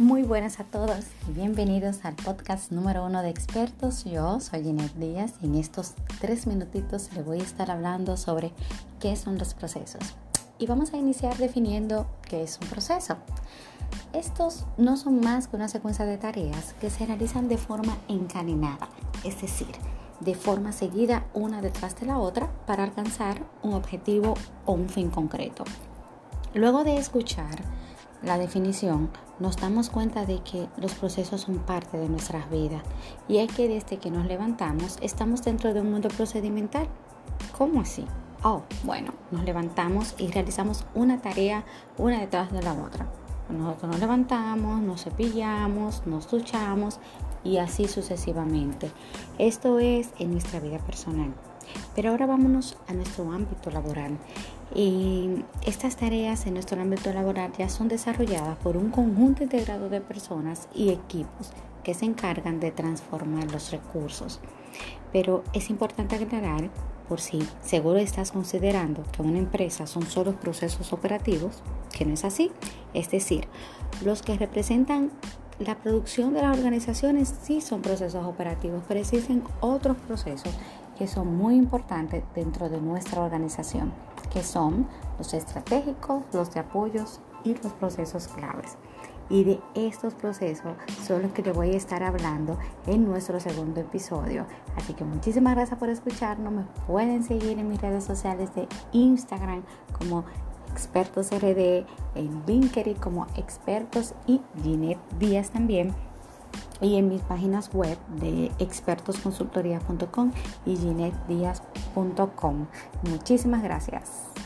Muy buenas a todos y bienvenidos al podcast número uno de expertos. Yo soy Ginette Díaz y en estos tres minutitos le voy a estar hablando sobre qué son los procesos. Y vamos a iniciar definiendo qué es un proceso. Estos no son más que una secuencia de tareas que se realizan de forma encadenada, es decir, de forma seguida una detrás de la otra para alcanzar un objetivo o un fin concreto. Luego de escuchar la definición, nos damos cuenta de que los procesos son parte de nuestras vidas y es que desde que nos levantamos estamos dentro de un mundo procedimental. ¿Cómo así? Oh, bueno, nos levantamos y realizamos una tarea una detrás de la otra. Nosotros nos levantamos, nos cepillamos, nos duchamos y así sucesivamente. Esto es en nuestra vida personal. Pero ahora vámonos a nuestro ámbito laboral. Y estas tareas en nuestro ámbito laboral ya son desarrolladas por un conjunto integrado de personas y equipos que se encargan de transformar los recursos. Pero es importante aclarar, por si seguro estás considerando que una empresa son solo procesos operativos, que no es así. Es decir, los que representan la producción de las organizaciones sí son procesos operativos, pero existen otros procesos que son muy importantes dentro de nuestra organización, que son los estratégicos, los de apoyos y los procesos claves. Y de estos procesos son los que te voy a estar hablando en nuestro segundo episodio. Así que muchísimas gracias por escucharnos. Me pueden seguir en mis redes sociales de Instagram como expertos RD, en LinkedIn como expertos y Ginette Díaz también y en mis páginas web de expertosconsultoría.com y ginetdias.com. Muchísimas gracias.